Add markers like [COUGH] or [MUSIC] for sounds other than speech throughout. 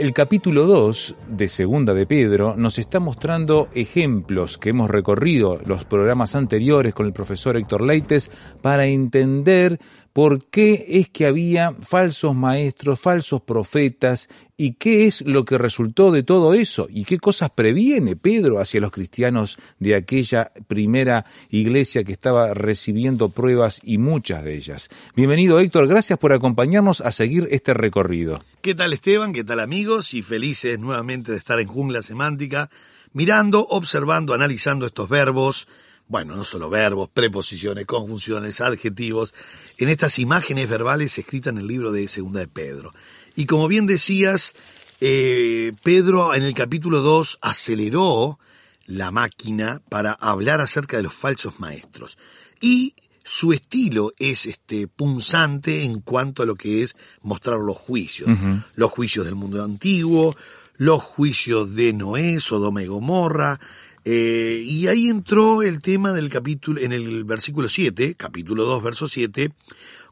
El capítulo 2 de Segunda de Pedro nos está mostrando ejemplos que hemos recorrido los programas anteriores con el profesor Héctor Leites para entender por qué es que había falsos maestros, falsos profetas y qué es lo que resultó de todo eso y qué cosas previene Pedro hacia los cristianos de aquella primera iglesia que estaba recibiendo pruebas y muchas de ellas. Bienvenido Héctor, gracias por acompañarnos a seguir este recorrido. ¿Qué tal Esteban? ¿Qué tal amigos? Y felices nuevamente de estar en Jungla Semántica, mirando, observando, analizando estos verbos, bueno, no solo verbos, preposiciones, conjunciones, adjetivos, en estas imágenes verbales escritas en el libro de Segunda de Pedro. Y como bien decías, eh, Pedro en el capítulo 2 aceleró la máquina para hablar acerca de los falsos maestros. Y su estilo es este punzante en cuanto a lo que es mostrar los juicios. Los juicios del mundo antiguo, los juicios de Noé, Sodoma y Gomorra, eh, y ahí entró el tema del capítulo, en el versículo 7, capítulo 2, verso 7,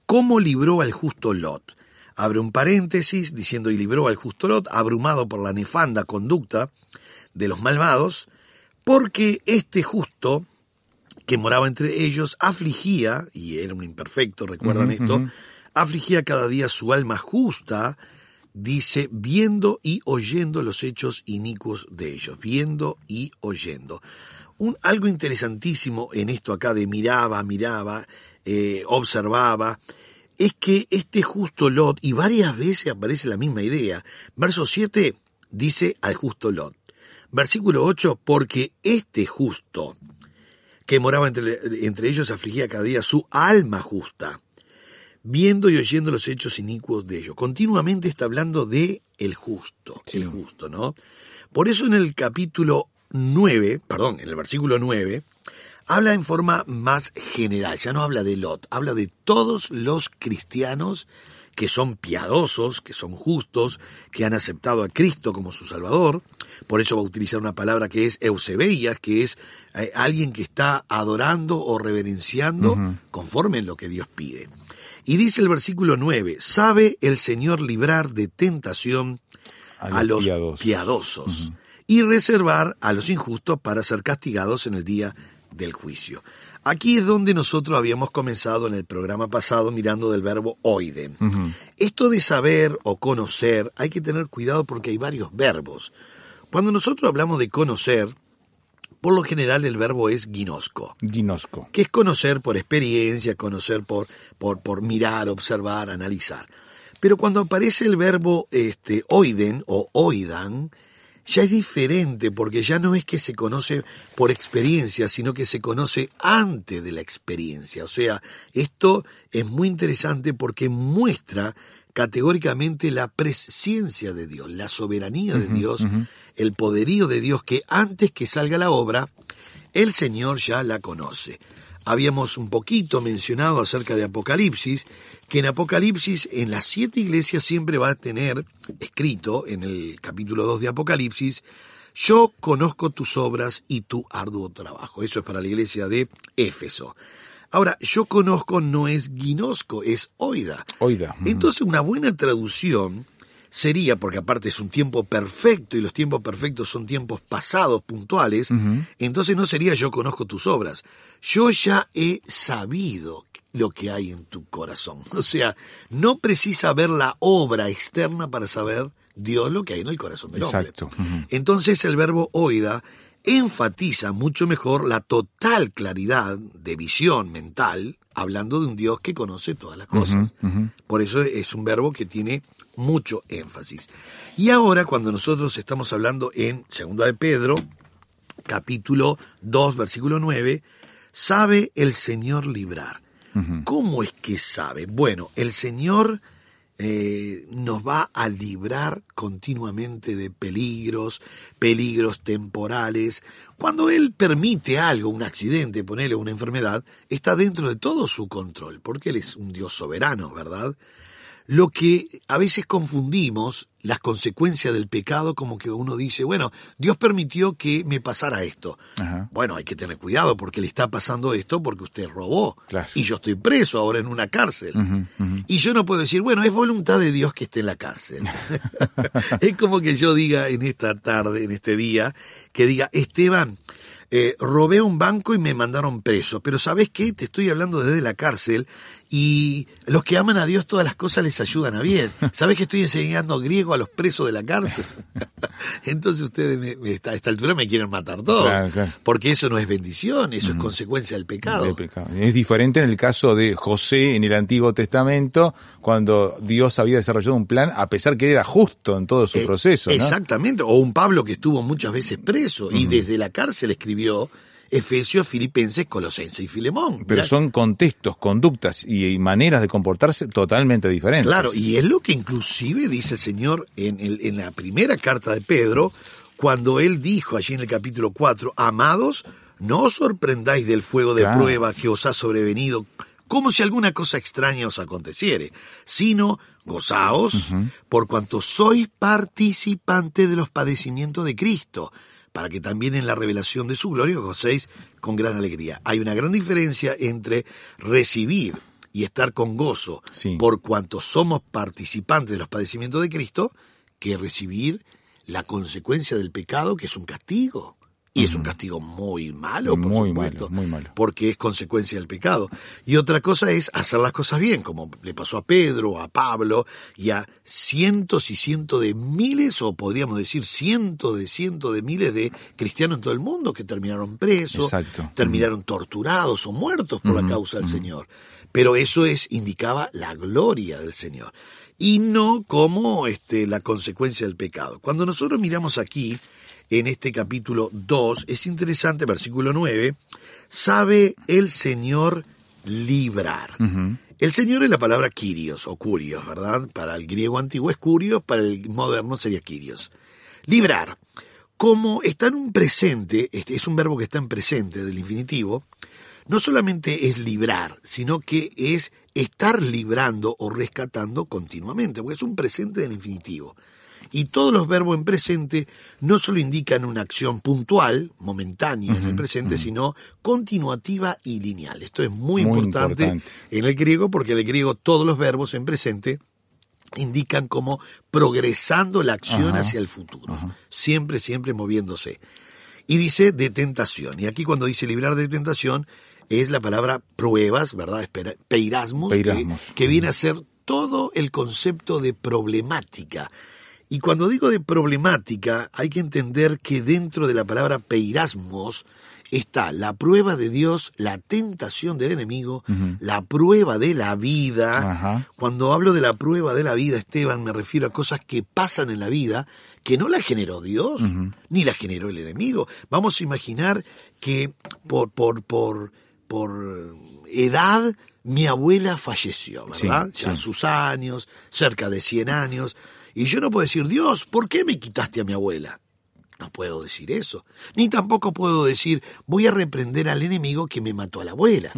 cómo libró al justo Lot. Abre un paréntesis diciendo y libró al justo Lot, abrumado por la nefanda conducta de los malvados, porque este justo que moraba entre ellos afligía, y era un imperfecto, recuerdan esto, afligía cada día su alma justa, dice, viendo y oyendo los hechos inicuos de ellos, viendo y oyendo. Un, algo interesantísimo en esto acá de miraba, miraba, eh, observaba, es que este justo Lot, y varias veces aparece la misma idea, verso 7 dice al justo Lot, versículo 8, porque este justo, que moraba entre, entre ellos, afligía cada día su alma justa, viendo y oyendo los hechos inicuos de ellos. Continuamente está hablando de el justo, el justo, ¿no? Por eso en el capítulo 9, perdón, en el versículo 9, habla en forma más general, ya no habla de Lot, habla de todos los cristianos que son piadosos, que son justos, que han aceptado a Cristo como su Salvador. Por eso va a utilizar una palabra que es eusebeias, que es eh, alguien que está adorando o reverenciando conforme en lo que Dios pide. Y dice el versículo 9, sabe el Señor librar de tentación a, los piadosos. piadosos y reservar a los injustos para ser castigados en el día del juicio. Aquí es donde nosotros habíamos comenzado en el programa pasado mirando del verbo oiden. Esto de saber o conocer, hay que tener cuidado porque hay varios verbos. Cuando nosotros hablamos de conocer, por lo general el verbo es ginosco Ginosco. que es conocer por experiencia, conocer por, por, por mirar, observar, analizar. Pero cuando aparece el verbo este, oiden o oidan, ya es diferente porque ya no es que se conoce por experiencia, sino que se conoce antes de la experiencia. O sea, esto es muy interesante porque muestra categóricamente la presciencia de Dios, la soberanía de Dios, el poderío de Dios que antes que salga la obra, el Señor ya la conoce. Habíamos un poquito mencionado acerca de Apocalipsis, que en Apocalipsis, en las siete iglesias siempre va a tener escrito, en el capítulo 2 de Apocalipsis, yo conozco tus obras y tu arduo trabajo. Eso es para la iglesia de Éfeso. Ahora, yo conozco no es ginosco, es oida. Oida. Entonces, una buena traducción sería, porque aparte es un tiempo perfecto y los tiempos perfectos son tiempos pasados, puntuales, entonces no sería yo conozco tus obras. Yo ya he sabido lo que hay en tu corazón. [LAUGHS] O sea, no precisa ver la obra externa para saber Dios lo que hay en el corazón del Exacto. hombre. Entonces el verbo oida enfatiza mucho mejor la total claridad de visión mental, hablando de un Dios que conoce todas las cosas. Por eso es un verbo que tiene mucho énfasis. Y ahora, cuando nosotros estamos hablando en Segunda de Pedro, capítulo 2, versículo 9, sabe el Señor librar. ¿Cómo es que sabe? Bueno, el Señor eh, nos va a librar continuamente de peligros, peligros temporales. Cuando Él permite algo, un accidente, ponerle una enfermedad, está dentro de todo su control, porque Él es un Dios soberano, ¿verdad? Lo que a veces confundimos las consecuencias del pecado como que uno dice, bueno, Dios permitió que me pasara esto. Ajá. Bueno, hay que tener cuidado porque le está pasando esto porque usted robó. Claro. Y yo estoy preso ahora en una cárcel. Y yo no puedo decir, bueno, es voluntad de Dios que esté en la cárcel. [LAUGHS] es como que yo diga en esta tarde, en este día, que diga, Esteban, eh, robé un banco y me mandaron preso, pero ¿sabes qué? Te estoy hablando desde la cárcel y los que aman a Dios todas las cosas les ayudan a bien. [LAUGHS] ¿Sabes que estoy enseñando griego a los presos de la cárcel? [LAUGHS] Entonces ustedes me- me- a esta altura me quieren matar todos, Claro, claro. porque eso no es bendición, eso es consecuencia del pecado. Es diferente en el caso de José en el Antiguo Testamento, cuando Dios había desarrollado un plan, a pesar que era justo en todo su Eh, proceso. ¿no? Exactamente, o un Pablo que estuvo muchas veces preso y desde la cárcel escribió Efesios, Filipenses, Colosenses y Filemón. Pero son contextos, conductas y, maneras de comportarse totalmente diferentes. Claro, y es lo que inclusive dice el Señor en, el- en la primera carta de Pedro, cuando él dijo allí en el capítulo 4, amados, no os sorprendáis del fuego de Claro. prueba que os ha sobrevenido, como si alguna cosa extraña os aconteciere, sino gozaos por cuanto sois participantes de los padecimientos de Cristo, para que también en la revelación de su gloria gocéis con gran alegría. Hay una gran diferencia entre recibir y estar con gozo Sí. por cuanto somos participantes de los padecimientos de Cristo, que recibir la consecuencia del pecado, que es un castigo. Y es un castigo muy malo, por Muy supuesto, malo, muy malo. porque es consecuencia del pecado. Y otra cosa es hacer las cosas bien, como le pasó a Pedro, a Pablo y a cientos y cientos de miles, o podríamos decir cientos de cientos de miles de cristianos en todo el mundo que terminaron presos, Exacto. terminaron torturados o muertos por la causa del Señor. Pero eso es indicaba la gloria del Señor y no como este la consecuencia del pecado. Cuando nosotros miramos aquí en este capítulo 2, es interesante, versículo 9, sabe el Señor librar. El Señor es la palabra Kyrios o Curios, ¿verdad? Para el griego antiguo es Curios, para el moderno sería Kyrios. Librar. Como está en un presente, este es un verbo que está en presente del infinitivo, no solamente es librar, sino que es estar librando o rescatando continuamente, porque es un presente del infinitivo. Y todos los verbos en presente no solo indican una acción puntual, momentánea en el presente, sino continuativa y lineal. Esto es muy, Muy importante, importante. en el griego, porque en el griego todos los verbos en presente indican como progresando la acción Ajá, hacia el futuro. Siempre, siempre moviéndose. Y dice de tentación. Y aquí cuando dice librar de tentación es la palabra pruebas, ¿verdad? Que- Peirasmos. que, viene a ser todo el concepto de problemática. Y cuando digo de problemática, hay que entender que dentro de la palabra peirasmos está la prueba de Dios, la tentación del enemigo, la prueba de la vida. Ajá. Cuando hablo de la prueba de la vida, Esteban, me refiero a cosas que pasan en la vida que no la generó Dios, ni la generó el enemigo. Vamos a imaginar que por, por, por, por edad mi abuela falleció, ¿verdad? Sí, ya sus años, cerca de 100 años. Y yo no puedo decir, Dios, ¿por qué me quitaste a mi abuela? No puedo decir eso. Ni tampoco puedo decir, voy a reprender al enemigo que me mató a la abuela.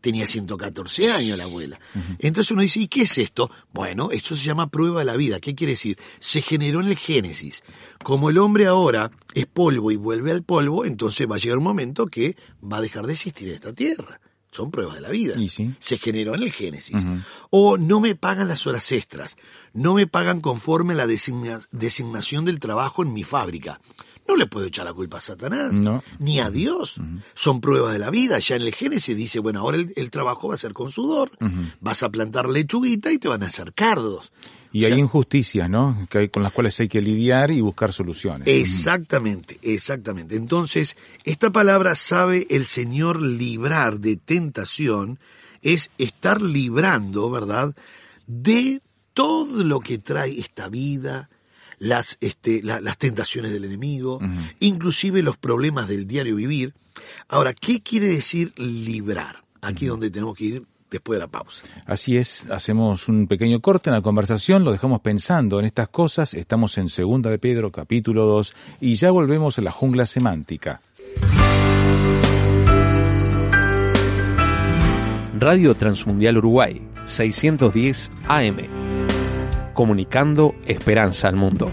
Tenía 114 años la abuela. Entonces uno dice, ¿y qué es esto? Bueno, esto se llama prueba de la vida. ¿Qué quiere decir? Se generó en el Génesis. Como el hombre ahora es polvo y vuelve al polvo, entonces va a llegar un momento que va a dejar de existir en esta tierra. Son pruebas de la vida. Y sí. Se generó en el Génesis. O no me pagan las horas extras. No me pagan conforme la designa- designación del trabajo en mi fábrica. No le puedo echar la culpa a Satanás, No. ni a Dios. Son pruebas de la vida. Ya en el Génesis dice, bueno, ahora el, el trabajo va a ser con sudor. Vas a plantar lechuguita y te van a hacer cardos. Y O sea, hay injusticias, ¿no? Que hay, con las cuales hay que lidiar y buscar soluciones. Exactamente, exactamente. Entonces, esta palabra sabe el Señor librar de tentación, es estar librando, ¿verdad? De todo lo que trae esta vida, las, este, la- las tentaciones del enemigo, inclusive los problemas del diario vivir. Ahora, ¿qué quiere decir librar? Aquí es donde tenemos que ir después de la pausa. Así es, hacemos un pequeño corte en la conversación, lo dejamos pensando en estas cosas, estamos en Segunda de Pedro, capítulo 2, y ya volvemos a la jungla semántica. Radio Transmundial Uruguay, 610 AM. Comunicando esperanza al mundo.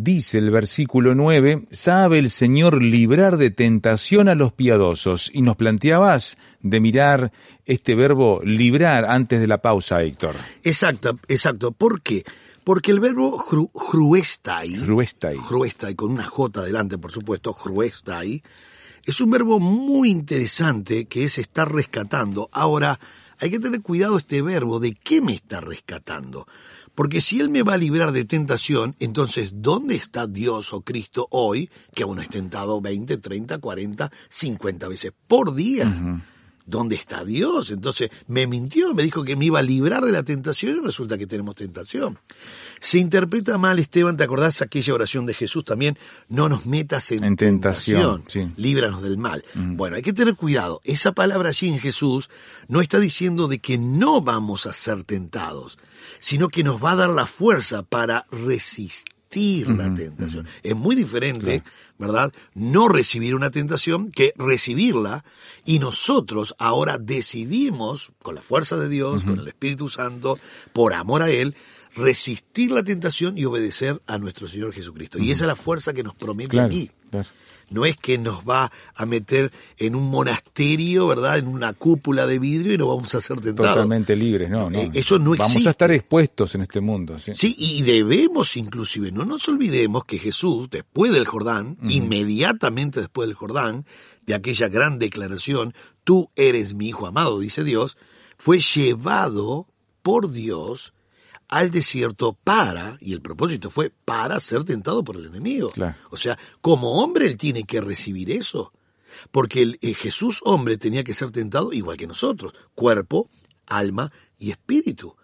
Dice el versículo 9, sabe el Señor librar de tentación a los piadosos. Y nos planteabas de mirar este verbo librar antes de la pausa, Héctor. Exacto, exacto. ¿Por qué? Porque el verbo jru, jruestai, Ruestai. Jruestai, con una J adelante, por supuesto, Jruestai, es un verbo muy interesante que es estar rescatando. Ahora, hay que tener cuidado este verbo, ¿de qué me está rescatando? Porque si Él me va a librar de tentación, entonces, ¿dónde está Dios o Cristo hoy, que uno es tentado 20, 30, 40, 50 veces por día? ¿Dónde está Dios? Entonces, me mintió, me dijo que me iba a librar de la tentación y resulta que tenemos tentación. Se interpreta mal, Esteban, ¿te acordás aquella oración de Jesús también? No nos metas en, En tentación, sí. líbranos del mal. Bueno, hay que tener cuidado. Esa palabra allí en Jesús no está diciendo de que no vamos a ser tentados, sino que nos va a dar la fuerza para resistir la tentación. Es muy diferente, ¿verdad? No recibir una tentación que recibirla y nosotros ahora decidimos, con la fuerza de Dios, con el Espíritu Santo, por amor a Él, resistir la tentación y obedecer a nuestro Señor Jesucristo. Y esa es la fuerza que nos promete Claro, aquí. claro. No es que nos va a meter en un monasterio, ¿verdad? En una cúpula de vidrio y no vamos a ser tentados. Totalmente libres, no, no. Eh, eso no Vamos existe. a estar expuestos en este mundo, ¿sí? Sí, y debemos inclusive, no nos olvidemos que Jesús, después del Jordán, inmediatamente después del Jordán, de aquella gran declaración, tú eres mi hijo amado, dice Dios, fue llevado por Dios al desierto para, y el propósito fue para ser tentado por el enemigo. Claro. O sea, como hombre él tiene que recibir eso. Porque el, eh, Jesús hombre tenía que ser tentado igual que nosotros, cuerpo, alma y espíritu.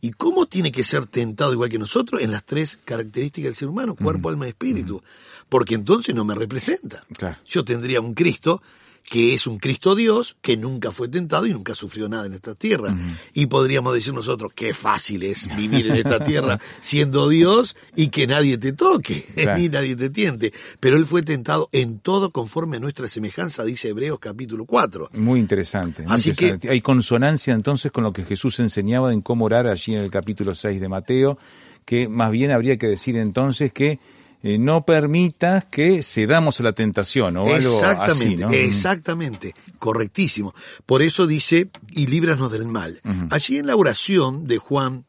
¿Y cómo tiene que ser tentado igual que nosotros? En las tres características del ser humano, cuerpo, alma y espíritu. Porque entonces no me representa. Claro. Yo tendría un Cristo que es un Cristo Dios que nunca fue tentado y nunca sufrió nada en esta tierra. Y podríamos decir nosotros, qué fácil es vivir en esta tierra siendo Dios y que nadie te toque, [LAUGHS] Claro. ni nadie te tiente. Pero Él fue tentado en todo conforme a nuestra semejanza, dice Hebreos capítulo 4. Muy interesante. muy Así que-. Hay consonancia entonces con lo que Jesús enseñaba en cómo orar allí en el capítulo 6 de Mateo, que más bien habría que decir entonces que eh, no permitas que cedamos a la tentación o algo así, Exactamente, ¿no? exactamente, correctísimo. Por eso dice, y líbranos del mal. Allí en la oración de Juan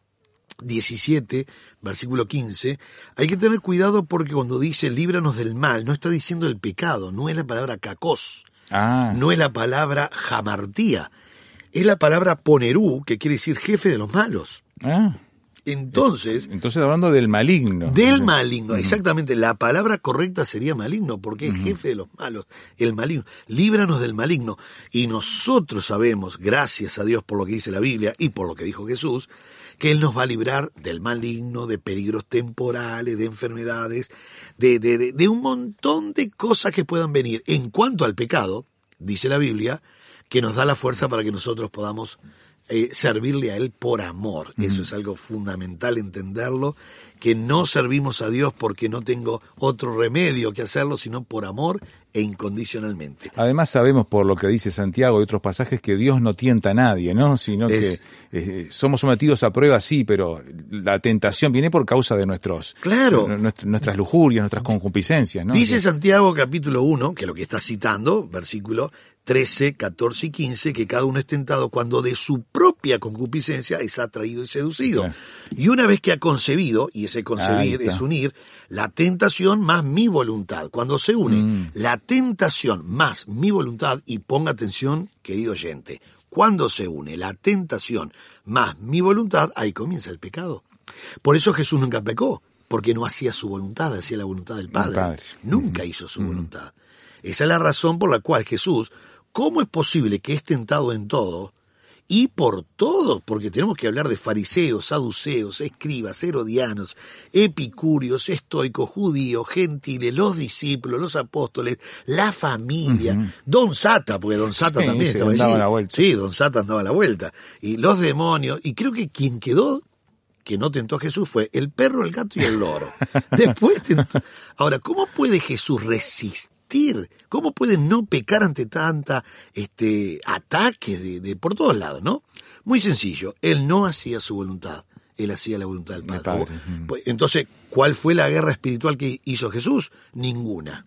17, versículo 15, hay que tener cuidado porque cuando dice líbranos del mal, no está diciendo el pecado, no es la palabra cacos, Ah, no es la palabra jamartía, es la palabra ponerú, que quiere decir jefe de los malos. ah. Entonces, Entonces hablando del maligno. del maligno, exactamente. La palabra correcta sería maligno, porque es jefe de los malos, el maligno. Líbranos del maligno. Y nosotros sabemos, gracias a Dios por lo que dice la Biblia y por lo que dijo Jesús, que Él nos va a librar del maligno, de peligros temporales, de enfermedades, de, de, de, de un montón de cosas que puedan venir. En cuanto al pecado, dice la Biblia, que nos da la fuerza para que nosotros podamos eh, servirle a Él por amor. Eso es algo fundamental entenderlo, que no servimos a Dios porque no tengo otro remedio que hacerlo, sino por amor e incondicionalmente. Además sabemos por lo que dice Santiago y otros pasajes que Dios no tienta a nadie, ¿no? Sino Es- que eh, somos sometidos a prueba, sí, pero la tentación viene por causa de nuestros Claro. nuestr- nuestras lujurias, nuestras concupiscencias, ¿no? Dice Santiago capítulo 1, que es lo que está citando, versículo 13, 14 y 15, que cada uno es tentado cuando de su propia concupiscencia es atraído y seducido. Claro. Y una vez que ha concebido, y ese concebir es unir, la tentación más mi voluntad. Cuando se une Mm. la tentación más mi voluntad, y ponga atención, querido oyente, cuando se une la tentación más mi voluntad, ahí comienza el pecado. Por eso Jesús nunca pecó, porque no hacía su voluntad, hacía la voluntad del Padre. Padre. Nunca hizo su voluntad. Esa es la razón por la cual Jesús, ¿cómo es posible que es tentado en todo? Y por todos, porque tenemos que hablar de fariseos, saduceos, escribas, herodianos, epicúreos, estoicos, judíos, gentiles, los discípulos, los apóstoles, la familia, Don Sata, porque Don Sata Sí, también estaba andaba allí. la vuelta. Sí, Don Sata andaba a la vuelta. Y los demonios, y creo que quien quedó que no tentó a Jesús fue el perro, el gato y el loro. [LAUGHS] Después tentó. Ahora, ¿cómo puede Jesús resistir? ¿Cómo puede no pecar ante tanta este ataque de, de por todos lados, no? Muy sencillo, él no hacía su voluntad, él hacía la voluntad del Padre. Padre, pues, Entonces, ¿cuál fue la guerra espiritual que hizo Jesús? Ninguna.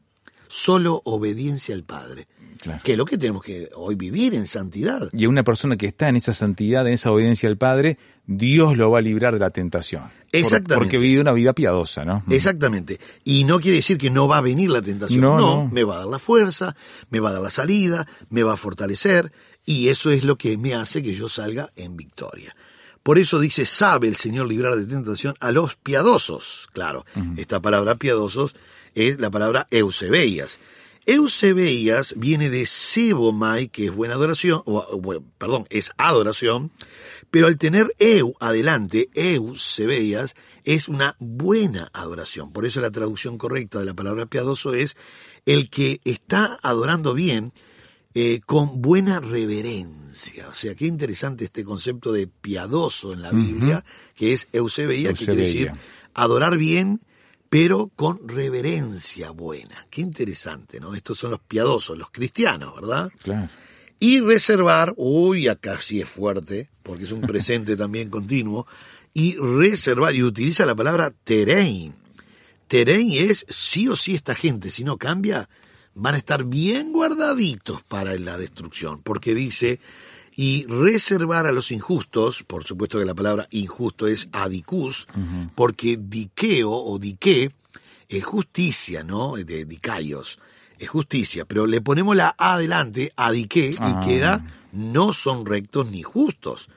Solo obediencia al Padre. Claro. Que es lo que tenemos que hoy vivir en santidad. Y a una persona que está en esa santidad, en esa obediencia al Padre, Dios lo va a librar de la tentación. Por- Exactamente. porque vive una vida piadosa, ¿no? Exactamente. Y no quiere decir que no va a venir la tentación. No, No, no. me va a dar la fuerza, me va a dar la salida, me va a fortalecer, y eso es lo que me hace que yo salga en victoria. Por eso dice, sabe el Señor librar de tentación a los piadosos. Claro, esta palabra piadosos es la palabra eusebeias. Eusebeias viene de sebomai, que es buena adoración, o, bueno, perdón, es adoración, pero al tener eu adelante, eusebeias, es una buena adoración. Por eso la traducción correcta de la palabra piadoso es el que está adorando bien eh, con buena reverencia. O sea, qué interesante este concepto de piadoso en la Biblia, que es eusebeia, que quiere decir adorar bien, pero con reverencia buena. Qué interesante, ¿no? Estos son los piadosos, los cristianos, ¿verdad? Claro. Y reservar, uy, acá sí es fuerte, porque es un presente [LAUGHS] también continuo, y reservar, y utiliza la palabra terein. Terein es sí o sí esta gente, si no cambia, van a estar bien guardaditos para la destrucción, porque dice, y reservar a los injustos, por supuesto que la palabra injusto es adicus, porque diqueo o dique es justicia, ¿no? De dicaios, es justicia, pero le ponemos la A adelante, adique, Ah. y queda, no son rectos ni justos.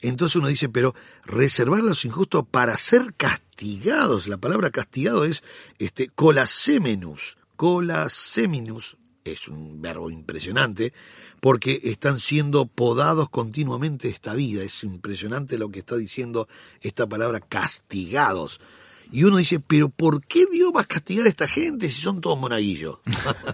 Entonces uno dice, pero reservar a los injustos para ser castigados. La palabra castigado es este colasemenus. Colaseminus es un verbo impresionante porque están siendo podados continuamente esta vida. Es impresionante lo que está diciendo esta palabra castigados. Y uno dice, pero ¿por qué Dios va a castigar a esta gente si son todos monaguillos?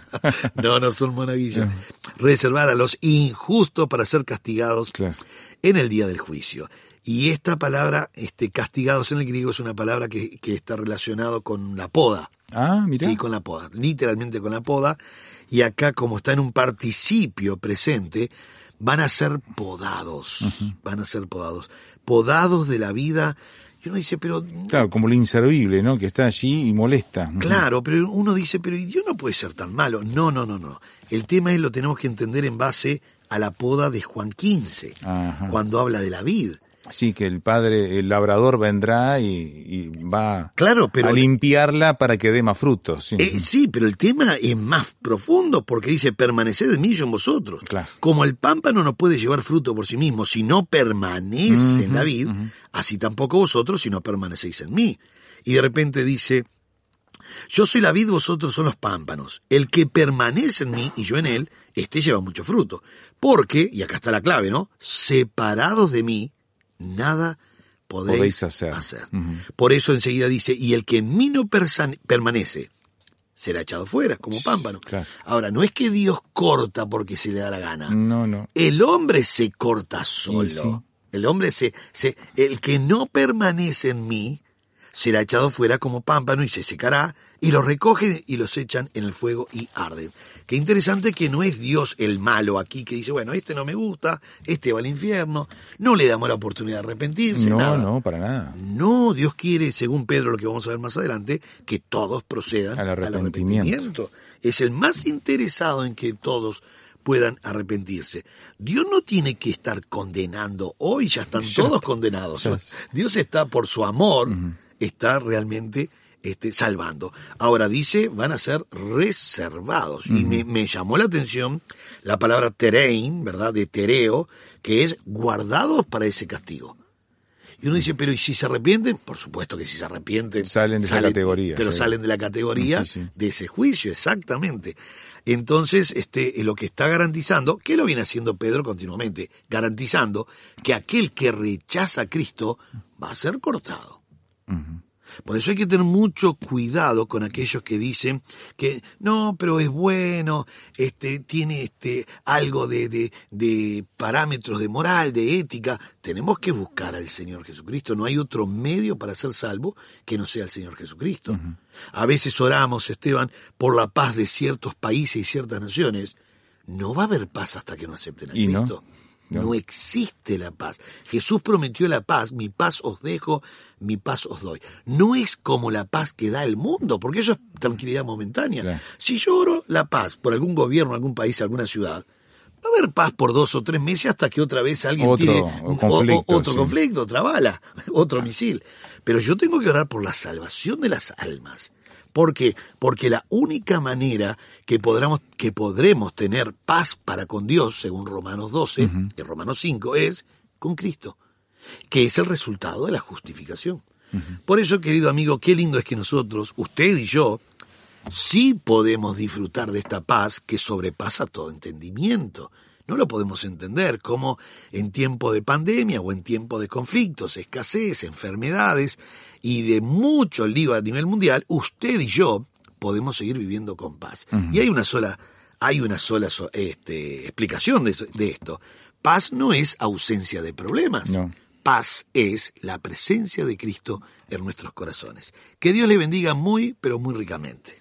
[LAUGHS] no, no son monaguillos. Reservar a los injustos para ser castigados Claro. en el día del juicio. Y esta palabra, este, castigados en el griego, es una palabra que, que está relacionado con la poda. Ah, mira. Sí, con la poda, literalmente con la poda. Y acá, como está en un participio presente, van a ser podados, van a ser podados. Podados de la vida. Y uno dice, pero Claro, como lo inservible, ¿no? Que está allí y molesta. Claro, pero uno dice, pero Dios no puede ser tan malo. No, no, no, no. El tema es lo tenemos que entender en base a la poda de Juan 15, Ajá. cuando habla de la vid. Sí, que el padre, el labrador vendrá y, y va Claro, pero a limpiarla para que dé más frutos. Sí. Eh, sí, pero el tema es más profundo porque dice, permaneced en mí y yo en vosotros. Claro. Como el pámpano no puede llevar fruto por sí mismo si no permanece en la vid, así tampoco vosotros si no permanecéis en mí. Y de repente dice, yo soy la vid, vosotros son los pámpanos. El que permanece en mí y yo en él, este lleva mucho fruto. Porque, y acá está la clave, ¿no? Separados de mí, nada podéis, Podéis hacer. Por eso enseguida dice, y el que en mí no permanece, será echado fuera, como pámpano. Claro. Ahora, no es que Dios corta porque se le da la gana. No, no. El hombre se corta solo. sí. El hombre se, se, el que no permanece en mí, será echado fuera como pámpano y se secará, y los recogen y los echan en el fuego y arden. Qué interesante que no es Dios el malo aquí que dice, bueno, este no me gusta, este va al infierno, no le damos la oportunidad de arrepentirse. No, nada. no, para nada. No, Dios quiere, según Pedro, lo que vamos a ver más adelante, que todos procedan Al al arrepentimiento. arrepentimiento. Es el más interesado en que todos puedan arrepentirse. Dios no tiene que estar condenando hoy, ya están [LAUGHS] todos condenados. Dios está por su amor, está realmente este, salvando. Ahora dice, van a ser reservados. Y me, me llamó la atención la palabra terein, ¿verdad? De tereo, que es guardados para ese castigo. Y uno dice, pero ¿y si se arrepienten? Por supuesto que si se arrepienten. Salen de esa categoría, Pero sí. salen de la categoría Sí, sí. de ese juicio, exactamente. Entonces, este, lo que está garantizando, que lo viene haciendo Pedro continuamente, garantizando que aquel que rechaza a Cristo va a ser cortado. Por eso hay que tener mucho cuidado con aquellos que dicen que no, pero es bueno, este, tiene este, algo de, de, de parámetros de moral, de ética. Tenemos que buscar al Señor Jesucristo. No hay otro medio para ser salvo que no sea el Señor Jesucristo. A veces oramos, Esteban, por la paz de ciertos países y ciertas naciones. No va a haber paz hasta que no acepten a Y no. No. no existe la paz. Jesús prometió la paz, mi paz os dejo, mi paz os doy. No es como la paz que da el mundo, porque eso es tranquilidad momentánea. Claro. Si yo oro la paz por algún gobierno, algún país, alguna ciudad, va a haber paz por dos o tres meses hasta que otra vez alguien Otro tire conflicto, otro sí. conflicto, otra bala, [LAUGHS] otro misil. Pero yo tengo que orar por la salvación de las almas. ¿Por qué? Porque la única manera que, podremos, que podremos tener paz para con Dios, según Romanos 12 y Romanos 5, es con Cristo, que es el resultado de la justificación. Por eso, querido amigo, qué lindo es que nosotros, usted y yo, sí podemos disfrutar de esta paz que sobrepasa todo entendimiento. No lo podemos entender como en tiempo de pandemia o en tiempo de conflictos, escasez, enfermedades y de mucho lío a nivel mundial, usted y yo podemos seguir viviendo con paz. Y hay una sola, hay una sola so- este, explicación de, esto. Paz no es ausencia de problemas. No. Paz es la presencia de Cristo en nuestros corazones. Que Dios le bendiga muy, pero muy ricamente.